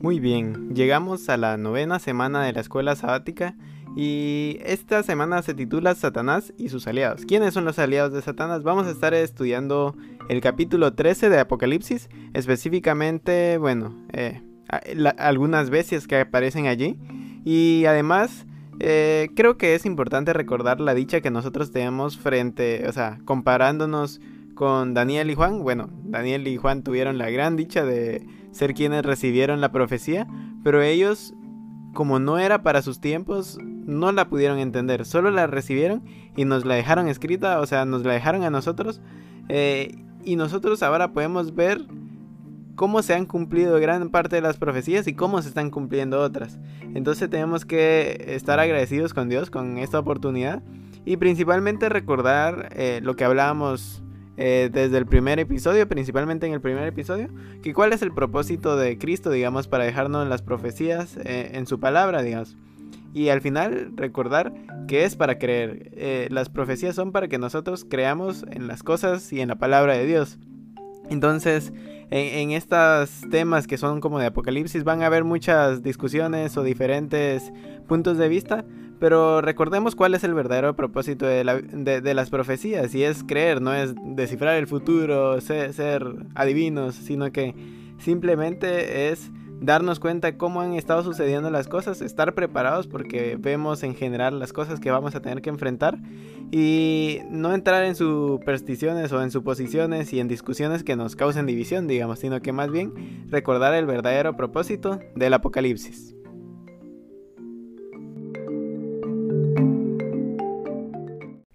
Muy bien, llegamos a la novena semana de la escuela sabática y esta semana se titula Satanás y sus aliados. ¿Quiénes son los aliados de Satanás? Vamos a estar estudiando el capítulo 13 de Apocalipsis, específicamente, bueno, eh, algunas bestias que aparecen allí y además eh, creo que es importante recordar la dicha que nosotros tenemos frente, o sea, comparándonos con Daniel y Juan. Bueno, Daniel y Juan tuvieron la gran dicha de ser quienes recibieron la profecía, pero ellos, como no era para sus tiempos, no la pudieron entender, solo la recibieron y nos la dejaron escrita, o sea, nos la dejaron a nosotros. Eh, y nosotros ahora podemos ver cómo se han cumplido gran parte de las profecías y cómo se están cumpliendo otras. Entonces tenemos que estar agradecidos con Dios con esta oportunidad y principalmente recordar eh, lo que hablábamos eh, desde el primer episodio, principalmente en el primer episodio, que cuál es el propósito de Cristo, digamos, para dejarnos las profecías eh, en su palabra, digamos. Y al final recordar que es para creer. las profecías son para que nosotros creamos en las cosas y en la palabra de Dios. Entonces, en, estos temas que son como de Apocalipsis van a haber muchas discusiones o diferentes puntos de vista, pero recordemos cuál es el verdadero propósito de, las profecías, y es creer, no es descifrar el futuro, ser adivinos, sino que simplemente es darnos cuenta cómo han estado sucediendo las cosas, estar preparados porque vemos en general las cosas que vamos a tener que enfrentar y no entrar en supersticiones o en suposiciones y en discusiones que nos causen división, digamos, sino que más bien recordar el verdadero propósito del Apocalipsis.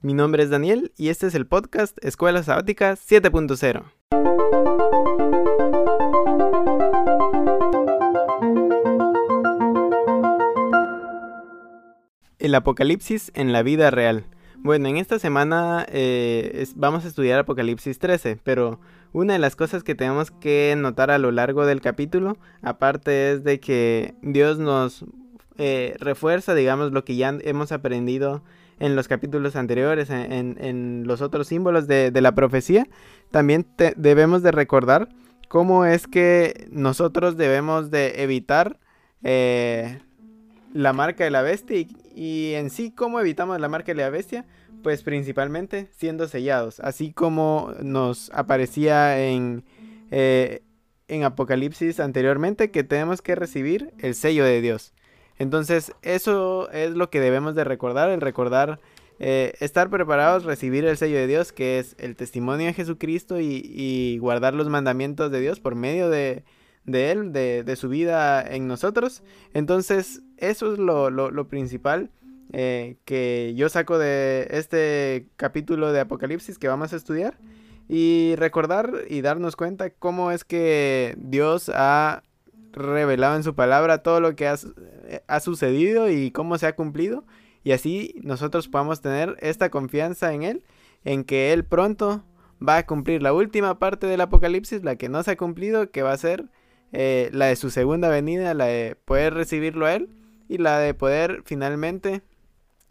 Mi nombre es Daniel y este es el podcast Escuela Sabática 7.0. El Apocalipsis en la vida real. Bueno, en esta semana eh, vamos a estudiar Apocalipsis 13, pero una de las cosas que tenemos que notar a lo largo del capítulo, aparte es de que Dios nos eh, refuerza, digamos, lo que ya hemos aprendido en los capítulos anteriores, en, los otros símbolos de, la profecía, también debemos de recordar cómo es que nosotros debemos de evitar eh, la marca de la bestia y, en sí cómo evitamos la marca de la bestia pues principalmente siendo sellados. Así como nos aparecía en eh, en Apocalipsis anteriormente que tenemos que recibir el sello de Dios entonces eso es lo que debemos de recordar el recordar eh, estar preparados recibir el sello de Dios que es el testimonio de Jesucristo y guardar los mandamientos de Dios por medio de de Él, de, su vida en nosotros. Entonces, eso es lo, principal eh, que yo saco de este capítulo de Apocalipsis que vamos a estudiar. Y recordar y darnos cuenta cómo es que Dios ha revelado en su palabra todo lo que ha, ha sucedido y cómo se ha cumplido. Y así nosotros podamos tener esta confianza en Él, en que Él pronto va a cumplir la última parte del Apocalipsis, la que no se ha cumplido, que va a ser eh, la de su segunda venida, la de poder recibirlo a él y la de poder finalmente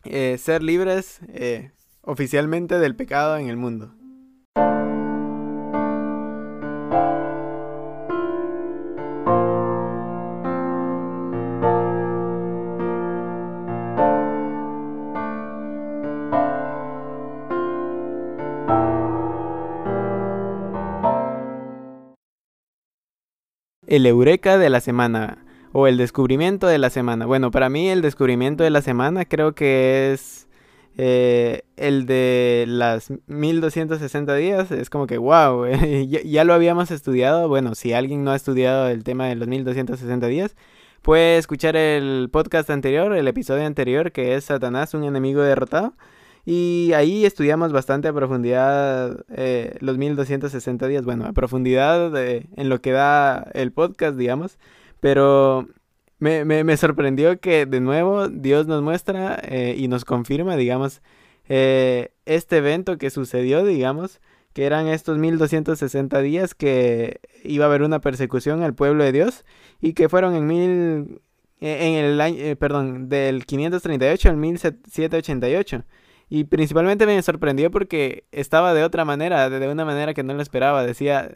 eh, ser libres eh, oficialmente del pecado en el mundo. El eureka de la semana o el descubrimiento de la semana. Bueno, para mí el descubrimiento de la semana creo que es eh, el de las 1260 días. Es como que, wow, ya, lo habíamos estudiado. Bueno, si alguien no ha estudiado el tema de los 1260 días, puede escuchar el podcast anterior, el episodio anterior, que es Satanás, un enemigo derrotado. Y ahí estudiamos bastante a profundidad eh, los 1260 días, bueno, a profundidad en lo que da el podcast, digamos, pero me, me, sorprendió que de nuevo Dios nos muestra eh, y nos confirma, digamos, eh, este evento que sucedió, digamos, que eran estos 1260 días que iba a haber una persecución al pueblo de Dios y que fueron en mil en el año, perdón, del 538 al 1788. Y principalmente me sorprendió porque estaba de otra manera, de una manera que no lo esperaba. Decía,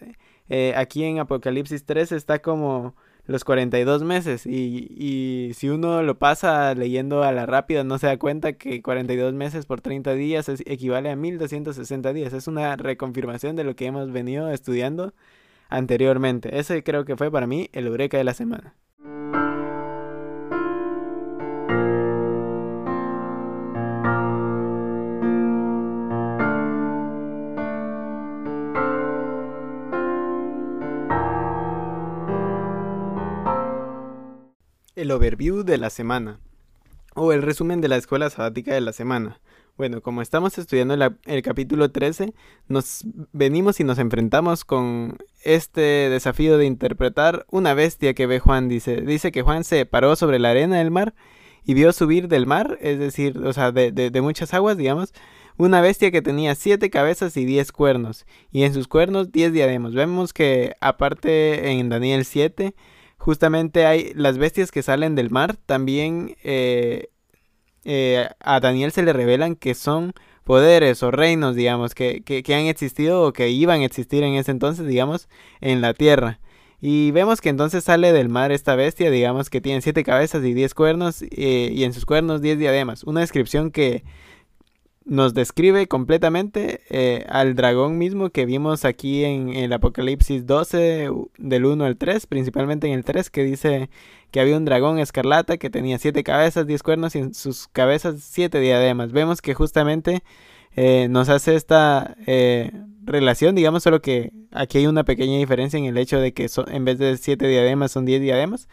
eh, aquí en Apocalipsis 3 está como los 42 meses y, y si uno lo pasa leyendo a la rápida no se da cuenta que 42 meses por 30 días equivale a 1260 días. Es una reconfirmación de lo que hemos venido estudiando anteriormente. Ese creo que fue para mí el eureka de la semana. El overview de la semana o el resumen de la escuela sabática de la semana. Bueno, como estamos estudiando el, capítulo 13, nos venimos y nos enfrentamos con este desafío de interpretar una bestia que ve Juan. Dice, dice que Juan se paró sobre la arena del mar y vio subir del mar, es decir, o sea, de, de muchas aguas, digamos, una bestia que tenía siete cabezas y diez cuernos, y en sus cuernos diez diademas. Vemos que aparte en Daniel 7, justamente hay las bestias que salen del mar, también eh, eh, a Daniel se le revelan que son poderes o reinos, digamos, que, que, han existido o que iban a existir en ese entonces, digamos, en la tierra. Y vemos que entonces sale del mar esta bestia, digamos, que tiene siete cabezas y diez cuernos, eh, y en sus cuernos diez diademas. Una descripción que nos describe completamente eh, al dragón mismo que vimos aquí en el Apocalipsis 12 del 1 al 3, principalmente en el 3 que dice que había un dragón escarlata que tenía siete cabezas, diez cuernos y en sus cabezas siete diademas. Vemos que justamente eh, nos hace esta eh, relación, digamos, solo que aquí hay una pequeña diferencia en el hecho de que en vez de siete diademas son diez diademas,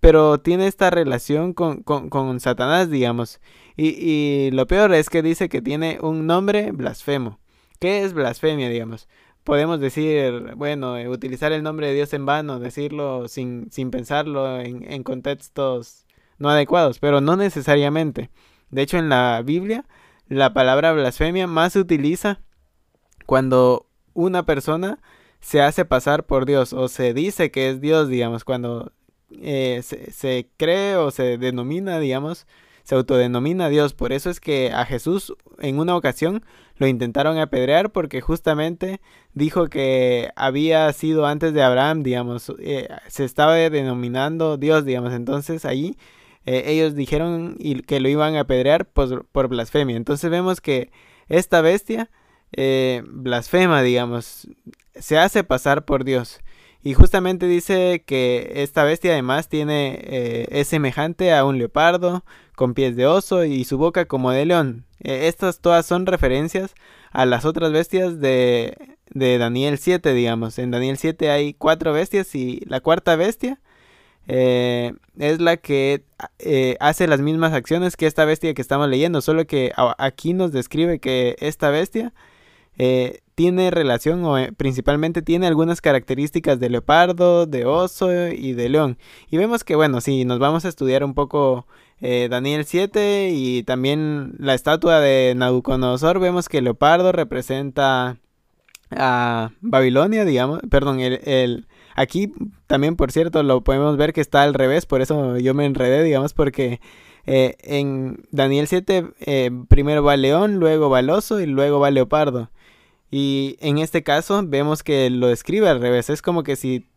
pero tiene esta relación con, con, con Satanás, digamos. Y, y, lo peor es que dice que tiene un nombre blasfemo. ¿Qué es blasfemia, digamos? Podemos decir, bueno, eh, utilizar el nombre de Dios en vano, decirlo sin, sin pensarlo en, contextos no adecuados, pero no necesariamente. De hecho, en la Biblia, la palabra blasfemia más se utiliza cuando una persona se hace pasar por Dios o se dice que es Dios, digamos, cuando eh, se, cree o se denomina, digamos, se autodenomina Dios. Por eso es que a Jesús en una ocasión lo intentaron apedrear porque justamente dijo que había sido antes de Abraham, digamos, eh, se estaba denominando Dios, digamos. Entonces ahí eh, ellos dijeron que lo iban a apedrear por, por blasfemia. Entonces vemos que esta bestia blasfema, digamos, se hace pasar por Dios. Y justamente dice que esta bestia además tiene eh, es semejante a un leopardo con pies de oso y su boca como de león. Eh, estas todas son referencias a las otras bestias de, de, Daniel 7, digamos. En Daniel 7 hay cuatro bestias y la cuarta bestia eh, es la que hace las mismas acciones que esta bestia que estamos leyendo, solo que aquí nos describe que esta bestia tiene relación o eh, principalmente tiene algunas características de leopardo, de oso y de león. Y vemos que, bueno, si nos vamos a estudiar un poco eh, Daniel 7 y también la estatua de Nabucodonosor, vemos que el leopardo representa a Babilonia, digamos, perdón, el, el, aquí también, por cierto, lo podemos ver que está al revés, por eso yo me enredé, digamos, porque... Eh, en Daniel 7 primero va león, luego va el oso y luego va leopardo. Y en este caso vemos que lo describe al revés. Es como que si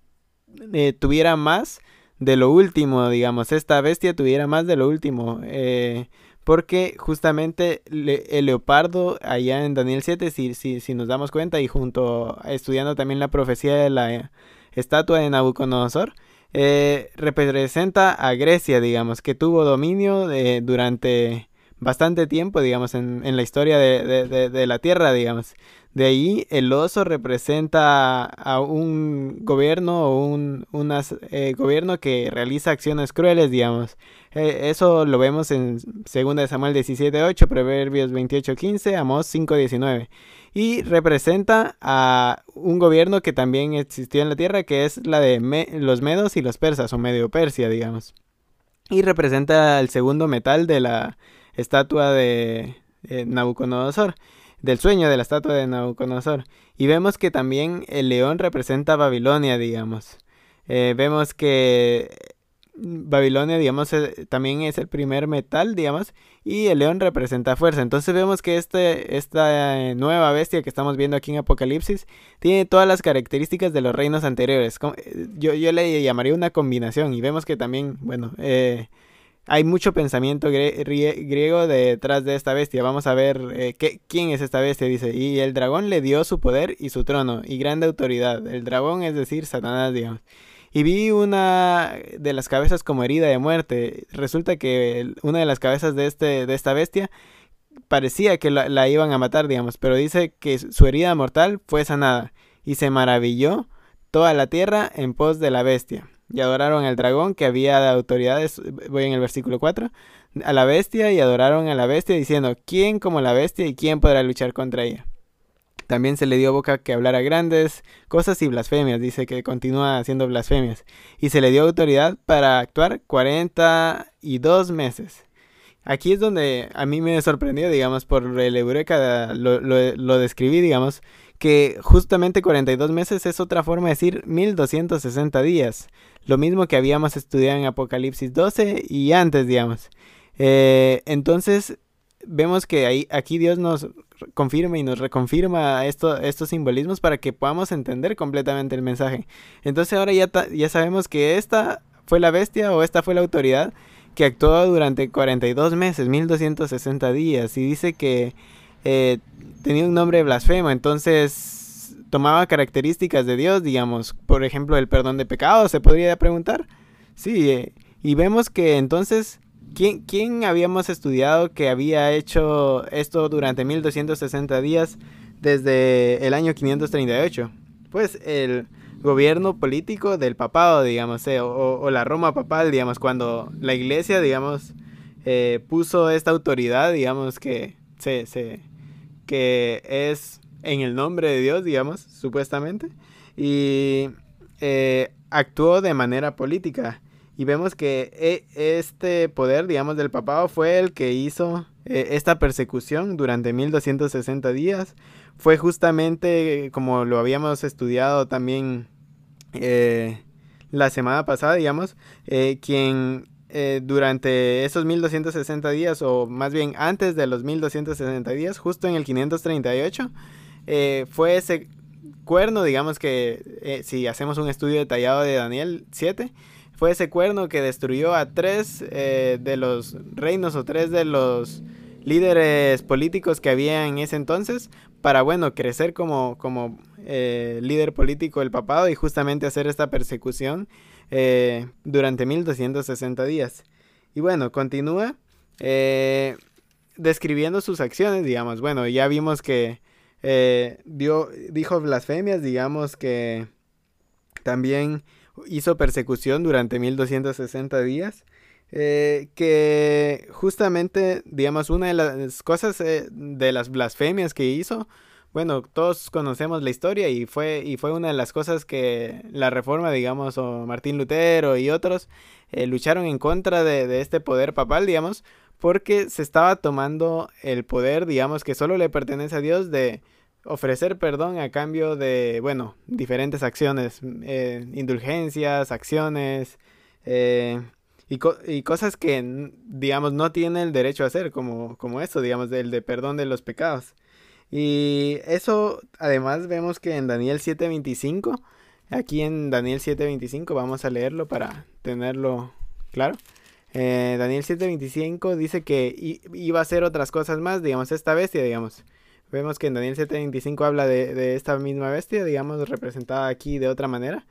eh, tuviera más de lo último, digamos. Esta bestia tuviera más de lo último. Eh, porque justamente el leopardo allá en Daniel 7, si, si, si, nos damos cuenta, y junto estudiando también la profecía de la estatua de Nabucodonosor, eh, representa a Grecia, digamos, que tuvo dominio durante bastante tiempo, digamos, en, en la historia de, de, de, la Tierra, digamos. De ahí el oso representa a un gobierno o un eh, gobierno que realiza acciones crueles, digamos. Eh, eso lo vemos en 2 Samuel 17.8, Proverbios 28.15, Amós 5.19. Y representa a un gobierno que también existió en la tierra, que es la de los medos y los persas, o medio Persia, digamos. Y representa el segundo metal de la estatua de Nabucodonosor del sueño de la estatua de Nabucodonosor. Y vemos que también el león representa Babilonia, digamos. Eh, vemos que Babilonia, digamos, eh, también es el primer metal, digamos, y el león representa fuerza. Entonces vemos que este, esta nueva bestia que estamos viendo aquí en Apocalipsis tiene todas las características de los reinos anteriores. Eh, yo, yo le llamaría una combinación y vemos que también, bueno, eh, hay mucho pensamiento griego detrás de esta bestia. Vamos a ver qué, quién es esta bestia, dice. Y el dragón le dio su poder y su trono y grande autoridad. El dragón es decir, Satanás, digamos y vi una de las cabezas como herida de muerte. Resulta que una de las cabezas de, este, de esta bestia parecía que la, iban a matar, digamos, pero dice que su herida mortal fue sanada y se maravilló toda la tierra en pos de la bestia. Y adoraron al dragón que había de autoridades, voy en el versículo 4, a la bestia y adoraron a la bestia diciendo, ¿quién como la bestia y quién podrá luchar contra ella? También se le dio boca que hablara grandes cosas y blasfemias, dice que continúa haciendo blasfemias. Y se le dio autoridad para actuar 42 meses. Aquí es donde a mí me sorprendió, digamos, por el Eureka lo, lo, describí, digamos, que justamente 42 meses es otra forma de decir 1260 días. Lo mismo que habíamos estudiado en Apocalipsis 12 y antes, digamos. Eh, entonces, vemos que ahí, aquí Dios nos confirma y nos reconfirma esto, estos simbolismos para que podamos entender completamente el mensaje. Entonces ahora ya, ya sabemos que esta fue la bestia o esta fue la autoridad que actuó durante 42 meses, 1260 días, y dice que eh, tenía un nombre blasfemo, entonces tomaba características de Dios, digamos, por ejemplo, el perdón de pecados, se podría preguntar. Sí, eh, y vemos que entonces ¿Quién, habíamos estudiado que había hecho esto durante 1260 días desde el año 538? Pues el gobierno político del papado, digamos, eh, o, la Roma papal, digamos, cuando la iglesia, digamos, eh, puso esta autoridad, digamos, que, se, se, que es en el nombre de Dios, digamos, supuestamente, y eh, actuó de manera política y vemos que e, este poder, digamos, del papado fue el que hizo eh, esta persecución durante 1260 días. Fue justamente como lo habíamos estudiado también eh, la semana pasada, digamos, quien durante esos 1260 días, o más bien antes de los 1260 días, justo en el 538, fue ese cuerno, digamos que si hacemos un estudio detallado de Daniel 7, fue ese cuerno que destruyó a tres eh, de los reinos o tres de los líderes políticos que había en ese entonces para, bueno, crecer como, como eh, líder político del papado y justamente hacer esta persecución eh, durante 1260 días. Y bueno, continúa describiendo sus acciones, digamos. Bueno, ya vimos que dio, dijo blasfemias, digamos que también hizo persecución durante 1260 días. Eh, que justamente, digamos, una de las cosas eh, de las blasfemias que hizo, bueno, todos conocemos la historia y fue, y fue una de las cosas que la reforma, digamos, o Martín Lutero y otros eh, lucharon en contra de, de este poder papal, digamos, porque se estaba tomando el poder, digamos, que solo le pertenece a Dios de ofrecer perdón a cambio de, bueno, diferentes acciones, eh, indulgencias, acciones eh, y, y, cosas que, digamos, no tiene el derecho a hacer, como, como esto, digamos, el de perdón de los pecados. Y eso, además, vemos que en Daniel 7:25, aquí en Daniel 7:25, vamos a leerlo para tenerlo claro. Eh, Daniel 7:25 dice que iba a hacer otras cosas más, digamos, esta bestia, digamos. Vemos que en Daniel 7:25 habla de, esta misma bestia, digamos, representada aquí de otra manera.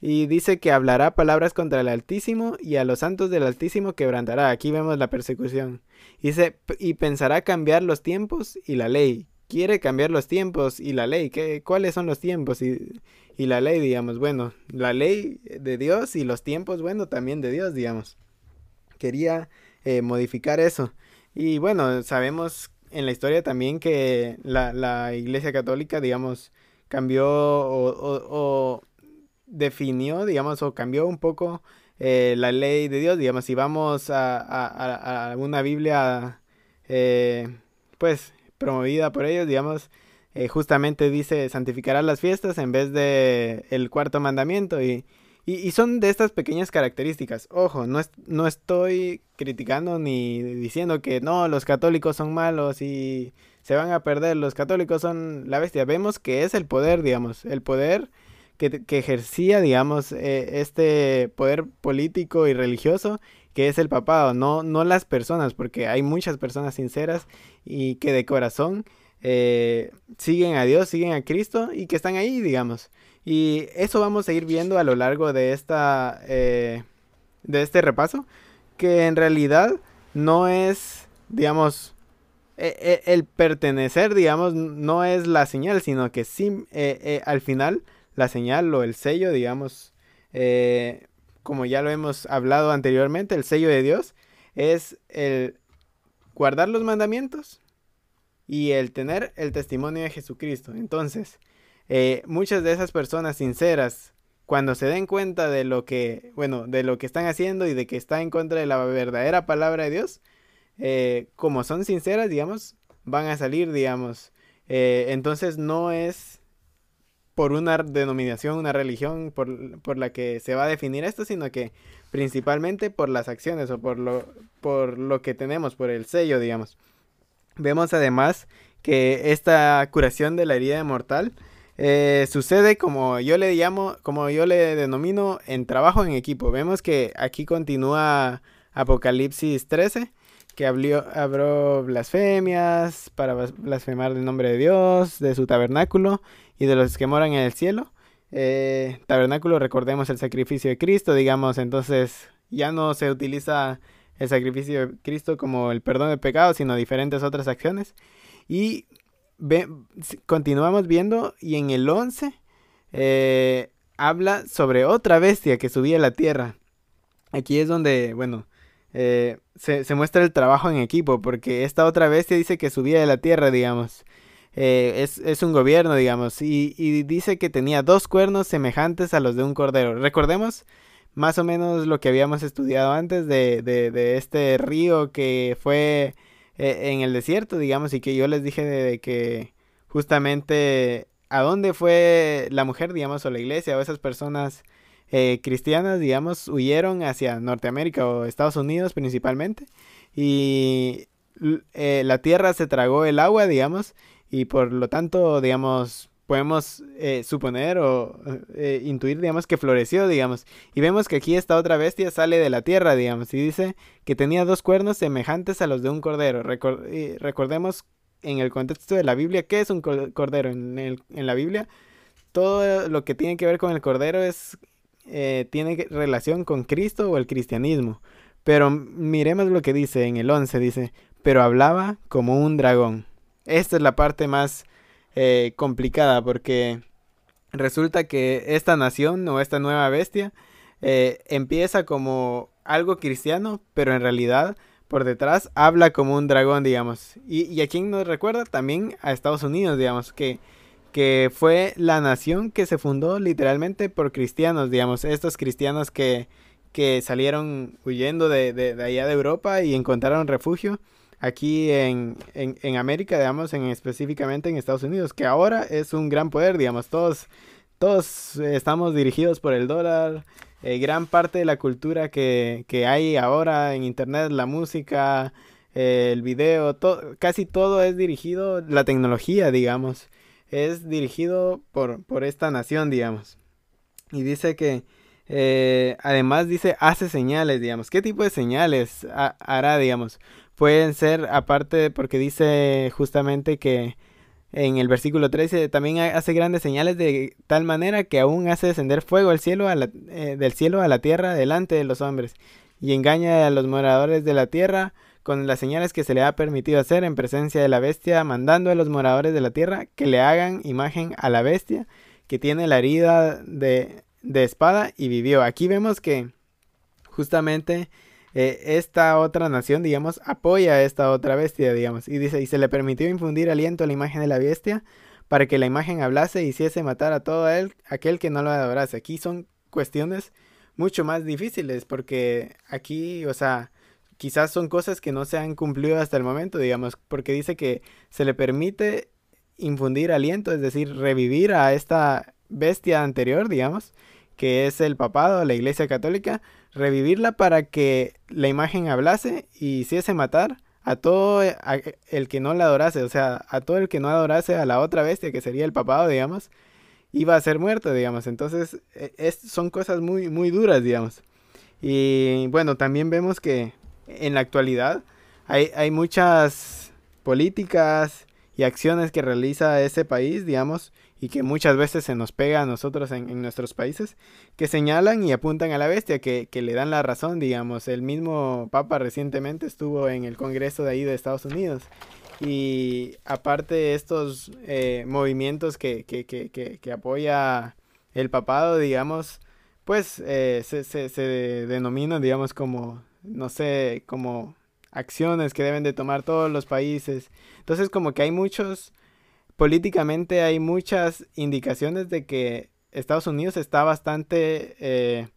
Y dice que hablará palabras contra el Altísimo y a los santos del Altísimo quebrantará. Aquí vemos la persecución. Dice, y pensará cambiar los tiempos y la ley. Quiere cambiar los tiempos y la ley. ¿Qué, ¿Cuáles son los tiempos y, y la ley, digamos? Bueno, la ley de Dios y los tiempos, bueno, también de Dios, digamos. Quería eh, modificar eso. Y bueno, sabemos en la historia también que la, Iglesia Católica, digamos, cambió o, definió, digamos, o cambió un poco eh, la ley de Dios, digamos, si vamos a, a, una Biblia, eh, pues, promovida por ellos, digamos, justamente dice santificará las fiestas en vez de el cuarto mandamiento y, Y, son de estas pequeñas características. Ojo, no, no estoy criticando ni diciendo que no, los católicos son malos y se van a perder, los católicos son la bestia. Vemos que es el poder, digamos, el poder que, ejercía, digamos, eh, este poder político y religioso que es el papado, no, no las personas, porque hay muchas personas sinceras y que de corazón eh, siguen a Dios, siguen a Cristo y que están ahí, digamos. Y eso vamos a ir viendo a lo largo de esta eh, de este repaso, que en realidad no es, digamos, e, e, el pertenecer, digamos, no es la señal, sino que sí, eh, al final la señal o el sello, digamos, como ya lo hemos hablado anteriormente, el sello de Dios es el guardar los mandamientos y el tener el testimonio de Jesucristo. Entonces, eh, muchas de esas personas sinceras, cuando se den cuenta de lo que, bueno, de lo que están haciendo y de que está en contra de la verdadera palabra de Dios, eh, como son sinceras, digamos, van a salir, digamos. Eh, entonces no es por una denominación, una religión por, por, la que se va a definir esto, sino que principalmente por las acciones o por lo, por lo que tenemos, por el sello, digamos. Vemos además que esta curación de la herida mortal eh, sucede como yo le llamo, como yo le denomino en trabajo en equipo. Vemos que aquí continúa Apocalipsis 13, que abrió, blasfemias para blasfemar el nombre de Dios, de su tabernáculo y de los que moran en el cielo. Eh, tabernáculo, recordemos el sacrificio de Cristo, digamos, entonces ya no se utiliza el sacrificio de Cristo como el perdón de pecados, sino diferentes otras acciones. Y continuamos viendo y en el 11 eh, habla sobre otra bestia que subía a la tierra. Aquí es donde, bueno, eh, se, muestra el trabajo en equipo, porque esta otra bestia dice que subía de la tierra, digamos. Eh, es, es, un gobierno, digamos, y, y, dice que tenía dos cuernos semejantes a los de un cordero. Recordemos más o menos lo que habíamos estudiado antes de, de, este río que fue eh, en el desierto, digamos, y que yo les dije de, que justamente a dónde fue la mujer, digamos, o la iglesia o esas personas eh, cristianas, digamos, huyeron hacia Norteamérica o Estados Unidos principalmente y eh, la tierra se tragó el agua, digamos, y por lo tanto, digamos, podemos eh, suponer o eh, intuir, digamos, que floreció, digamos. Y vemos que aquí esta otra bestia sale de la tierra, digamos, y dice que tenía dos cuernos semejantes a los de un cordero. recordemos en el contexto de la Biblia, ¿qué es un cordero? En, el, en la Biblia, todo lo que tiene que ver con el cordero es, eh, tiene relación con Cristo o el cristianismo. Pero miremos lo que dice en el 11, dice, pero hablaba como un dragón. Esta es la parte más eh, complicada porque resulta que esta nación o esta nueva bestia eh, empieza como algo cristiano, pero en realidad por detrás habla como un dragón, digamos. Y, y a quien nos recuerda también a Estados Unidos, digamos, que, que fue la nación que se fundó literalmente por cristianos, digamos, estos cristianos que, que salieron huyendo de, de, de allá de Europa y encontraron refugio aquí en, en, América, digamos, en, específicamente en Estados Unidos, que ahora es un gran poder, digamos, todos, todos estamos dirigidos por el dólar, eh, gran parte de la cultura que, que, hay ahora en Internet, la música, eh, el video, casi todo es dirigido, la tecnología, digamos, es dirigido por, por esta nación, digamos. Y dice que, eh, además dice, hace señales, digamos. ¿Qué tipo de señales hará, digamos? Pueden ser aparte porque dice justamente que en el versículo 13 también hace grandes señales de tal manera que aún hace descender fuego del cielo a la, eh, del cielo a la tierra delante de los hombres y engaña a los moradores de la tierra con las señales que se le ha permitido hacer en presencia de la bestia, mandando a los moradores de la tierra que le hagan imagen a la bestia que tiene la herida de, de espada y vivió. Aquí vemos que justamente eh, esta otra nación, digamos, apoya a esta otra bestia, digamos. Y dice, y se le permitió infundir aliento a la imagen de la bestia para que la imagen hablase y hiciese matar a todo él, aquel que no lo adorase. Aquí son cuestiones mucho más difíciles porque aquí, o sea, quizás son cosas que no se han cumplido hasta el momento, digamos, porque dice que se le permite infundir aliento, es decir, revivir a esta bestia anterior, digamos, que es el papado, la iglesia católica, revivirla para que la imagen hablase y hiciese matar a todo el que no la adorase, o sea, a todo el que no adorase a la otra bestia, que sería el papado, digamos, iba a ser muerto, digamos. Entonces, e, son cosas muy, muy duras, digamos. Y bueno, también vemos que en la actualidad hay, hay muchas políticas y acciones que realiza ese país, digamos, y que muchas veces se nos pega a nosotros en, nuestros países, que señalan y apuntan a la bestia, que, le dan la razón, digamos. El mismo Papa recientemente estuvo en el Congreso de ahí de Estados Unidos. Y aparte de estos eh, movimientos que, que, que, apoya el papado, digamos, pues eh, se, se, se denominan, digamos, como, no sé, como acciones que deben de tomar todos los países. Entonces como que hay muchos políticamente hay muchas indicaciones de que Estados Unidos está bastante eh,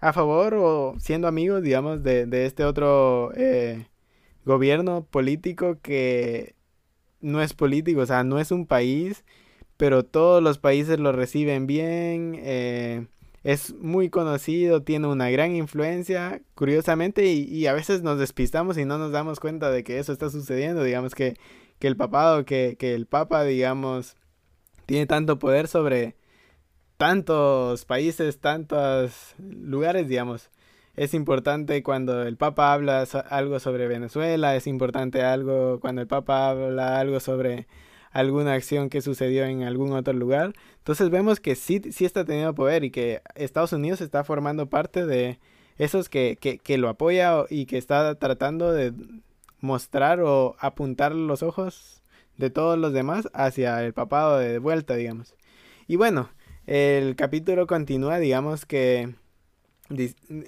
a favor o siendo amigos, digamos, de, este otro eh, gobierno político que no es político, o sea, no es un país, pero todos los países lo reciben bien, eh, es muy conocido, tiene una gran influencia, curiosamente, y, y, a veces nos despistamos y no nos damos cuenta de que eso está sucediendo, digamos que que el papado, que, que el papa, digamos, tiene tanto poder sobre tantos países, tantos lugares, digamos. Es importante cuando el Papa habla algo sobre Venezuela, es importante algo cuando el Papa habla algo sobre alguna acción que sucedió en algún otro lugar. Entonces vemos que sí, sí está teniendo poder y que Estados Unidos está formando parte de esos que, que, que lo apoya y que está tratando de mostrar o apuntar los ojos de todos los demás hacia el papado de vuelta, digamos. Y bueno, el capítulo continúa, digamos que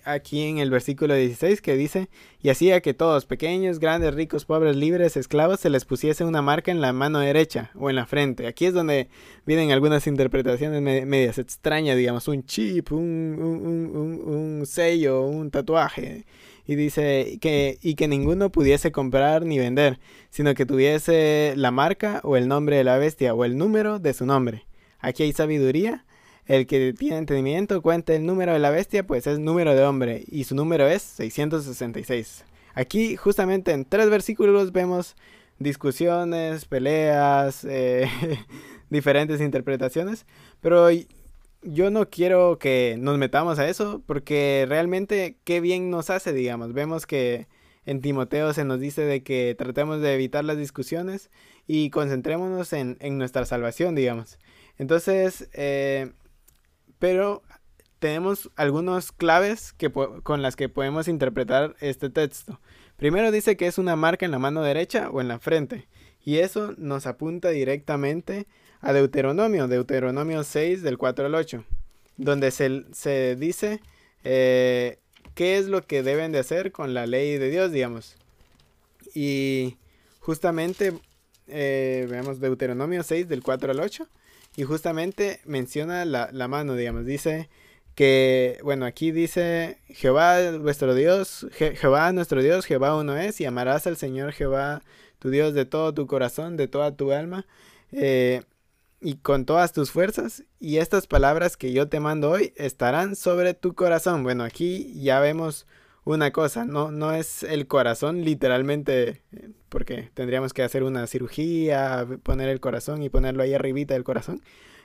aquí en el versículo 16 que dice, y hacía que todos, pequeños, grandes, ricos, pobres, libres, esclavos, se les pusiese una marca en la mano derecha o en la frente. Aquí es donde vienen algunas interpretaciones medias extrañas, digamos, un chip, un, un, un, un sello, un tatuaje y dice que y que ninguno pudiese comprar ni vender, sino que tuviese la marca o el nombre de la bestia o el número de su nombre. Aquí hay sabiduría. El que tiene entendimiento cuenta el número de la bestia, pues es número de hombre y su número es 666. Aquí justamente en tres versículos vemos discusiones, peleas, eh, diferentes interpretaciones, pero yo no quiero que nos metamos a eso porque realmente qué bien nos hace, digamos. Vemos que en Timoteo se nos dice de que tratemos de evitar las discusiones y concentrémonos en, en nuestra salvación, digamos. Entonces, eh, pero tenemos algunas claves que, con las que podemos interpretar este texto. Primero dice que es una marca en la mano derecha o en la frente. Y eso nos apunta directamente a Deuteronomio, Deuteronomio 6 del 4 al 8, donde se, se dice eh, qué es lo que deben de hacer con la ley de Dios, digamos. Y justamente eh, veamos Deuteronomio 6 del 4 al 8 y justamente menciona la, la mano, digamos, dice que, bueno, aquí dice Jehová vuestro Dios, Jehová nuestro Dios, Jehová uno es, y amarás al Señor Jehová tu Dios de todo tu corazón, de toda tu alma, eh, y con todas tus fuerzas, y estas palabras que yo te mando hoy estarán sobre tu corazón. Bueno, aquí ya vemos una cosa, no, no es el corazón literalmente, porque tendríamos que hacer una cirugía, poner el corazón y ponerlo ahí arribita del corazón,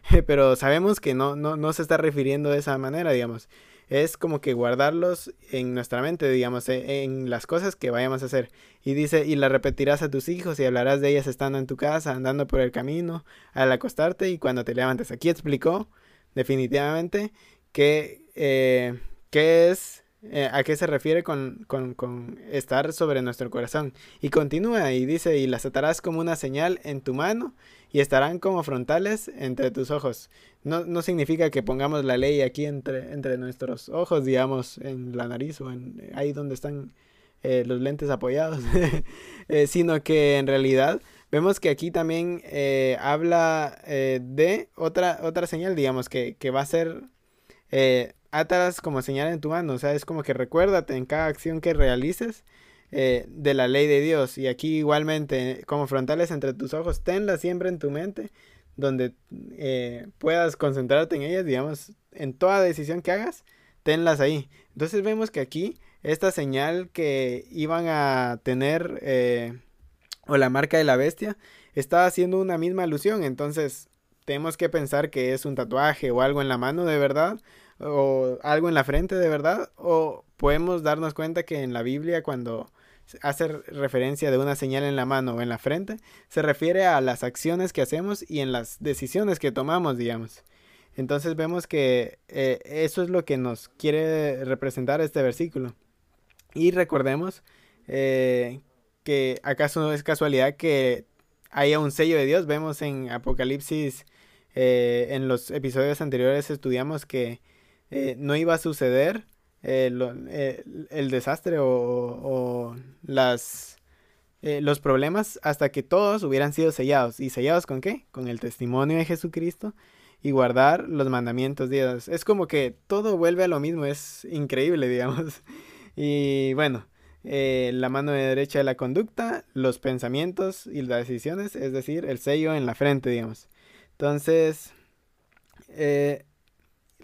pero sabemos que no, no, no se está refiriendo de esa manera, digamos es como que guardarlos en nuestra mente, digamos, e, en las cosas que vayamos a hacer. Y dice, y la repetirás a tus hijos y hablarás de ellas estando en tu casa, andando por el camino, al acostarte y cuando te levantes. Aquí explicó definitivamente que, eh, qué es eh, a qué se refiere con, con, con, estar sobre nuestro corazón. Y continúa y dice, y las atarás como una señal en tu mano y estarán como frontales entre tus ojos. No, no significa que pongamos la ley aquí entre, entre nuestros ojos, digamos, en la nariz o en eh, ahí donde están eh, los lentes apoyados, sino que en realidad vemos que aquí también habla de otra, otra señal, digamos, que, que va a ser átalas como señal en tu mano, o sea, es como que recuérdate en cada acción que realices eh, de la ley de Dios. Y aquí igualmente, como frontales entre tus ojos, tenla siempre en tu mente, donde eh, puedas concentrarte en ellas, digamos, en toda decisión que hagas, tenlas ahí. Entonces vemos que aquí esta señal que iban a tener eh, o la marca de la bestia está haciendo una misma alusión. Entonces tenemos que pensar que es un tatuaje o algo en la mano de verdad o algo en la frente de verdad o podemos darnos cuenta que en la Biblia cuando hace referencia de una señal en la mano o en la frente, se refiere a las acciones que hacemos y en las decisiones que tomamos, digamos. Entonces vemos que eh, eso es lo que nos quiere representar este versículo. Y recordemos eh, que acaso no es casualidad que haya un sello de Dios. Vemos en Apocalipsis, eh, en los episodios anteriores estudiamos que no iba a suceder el desastre o, los problemas hasta que todos hubieran sido sellados. ¿Y sellados con qué? Con el testimonio de Jesucristo y guardar los mandamientos de Dios. Es como que todo vuelve a lo mismo, es increíble, digamos. Y bueno, eh, la mano derecha de la conducta, los pensamientos y las decisiones, es decir, el sello en la frente, digamos. Entonces, eh,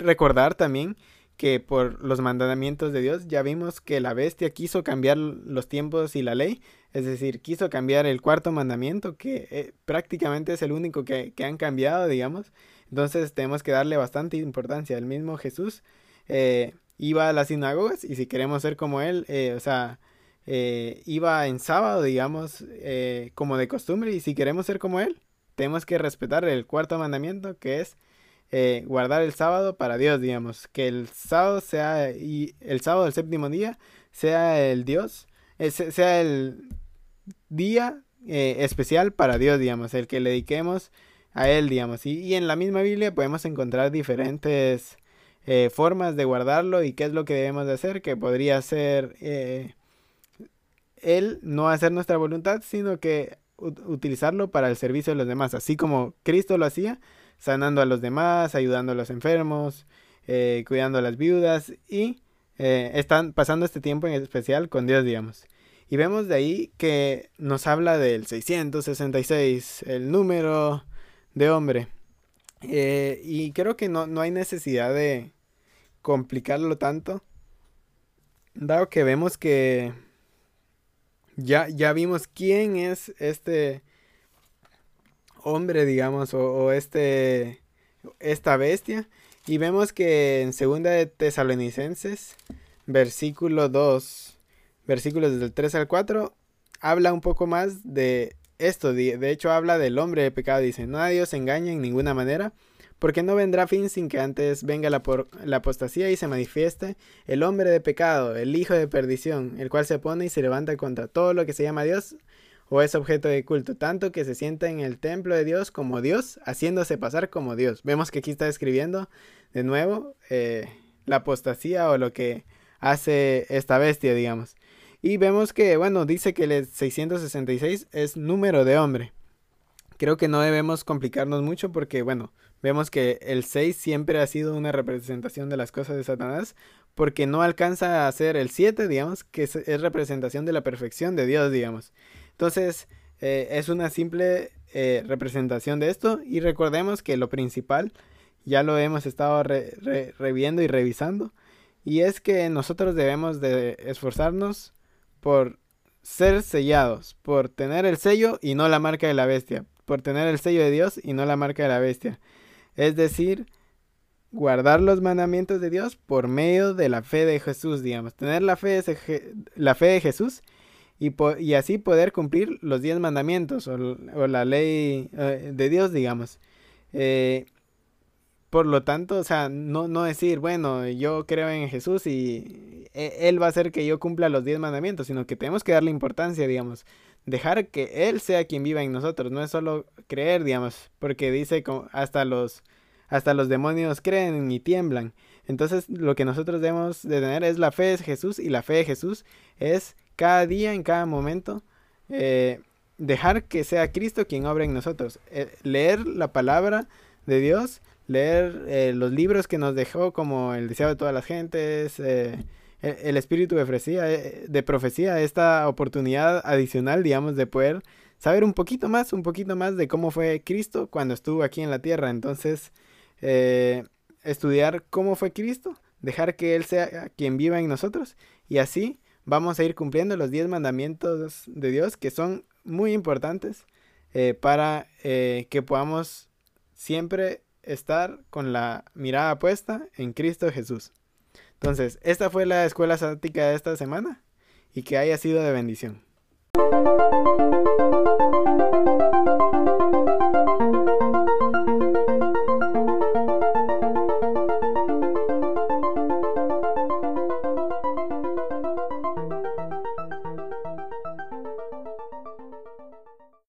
recordar también que por los mandamientos de Dios ya vimos que la bestia quiso cambiar los tiempos y la ley, es decir, quiso cambiar el cuarto mandamiento, que eh, prácticamente es el único que, que, han cambiado, digamos, entonces tenemos que darle bastante importancia. El mismo Jesús eh, iba a las sinagogas y si queremos ser como él, eh, o sea, iba en sábado, digamos, como de costumbre y si queremos ser como él, tenemos que respetar el cuarto mandamiento que es guardar el sábado para Dios, digamos, que el sábado sea y el sábado del séptimo día sea el Dios, sea el día especial para Dios, digamos, el que le dediquemos a él, digamos. Y, en la misma Biblia podemos encontrar diferentes eh, formas de guardarlo y qué es lo que debemos de hacer, que podría ser eh, él no hacer nuestra voluntad, sino que utilizarlo para el servicio de los demás, así como Cristo lo hacía, sanando a los demás, ayudando a los enfermos, eh, cuidando a las viudas y están pasando este tiempo en especial con Dios, digamos. Y vemos de ahí que nos habla del 666, el número de hombre. Eh, y creo que no, no hay necesidad de complicarlo tanto. Dado que vemos que ya, ya vimos quién es este hombre, digamos, o, este esta bestia. Y vemos que en segunda de Tesalonicenses, versículo 2, versículos del 3 al 4, habla un poco más de esto, de hecho, habla del hombre de pecado. Dice, no a Dios engaña en ninguna manera, porque no vendrá fin sin que antes venga la, la apostasía y se manifieste el hombre de pecado, el hijo de perdición, el cual se pone y se levanta contra todo lo que se llama Dios o es objeto de culto, tanto que se sienta en el templo de Dios como Dios, haciéndose pasar como Dios. Vemos que aquí está escribiendo de nuevo eh, la apostasía o lo que hace esta bestia, digamos. Y vemos que, bueno, dice que el 666 es número de hombre. Creo que no debemos complicarnos mucho porque, bueno, vemos que el 6 siempre ha sido una representación de las cosas de Satanás porque no alcanza a ser el 7, digamos, que es, representación de la perfección de Dios, digamos. Entonces, eh, es una simple eh, representación de esto y recordemos que lo principal ya lo hemos estado reviendo y revisando y es que nosotros debemos de esforzarnos por ser sellados, por tener el sello y no la marca de la bestia, por tener el sello de Dios y no la marca de la bestia. Es decir, guardar los mandamientos de Dios por medio de la fe de Jesús, digamos, tener la fe la fe de Jesús y, así poder cumplir los diez mandamientos o, la ley eh, de Dios, digamos. Eh, por lo tanto, o sea, no, no decir, bueno, yo creo en Jesús y e, Él va a hacer que yo cumpla los diez mandamientos, sino que tenemos que darle importancia, digamos, dejar que Él sea quien viva en nosotros, no es solo creer, digamos, porque dice hasta los, hasta los demonios creen y tiemblan. Entonces, lo que nosotros debemos de tener es la fe de Jesús y la fe de Jesús es cada día, en cada momento, eh, dejar que sea Cristo quien obra en nosotros, eh, leer la palabra de Dios, leer eh, los libros que nos dejó como El deseo de todas las gentes, eh, el, espíritu de profecía, de profecía, esta oportunidad adicional, digamos, de poder saber un poquito más, un poquito más de cómo fue Cristo cuando estuvo aquí en la tierra. Entonces, estudiar cómo fue Cristo, dejar que Él sea quien viva en nosotros y así vamos a ir cumpliendo los 10 mandamientos de Dios que son muy importantes eh, para eh, que podamos siempre estar con la mirada puesta en Cristo Jesús. Entonces, esta fue la escuela sática de esta semana y que haya sido de bendición.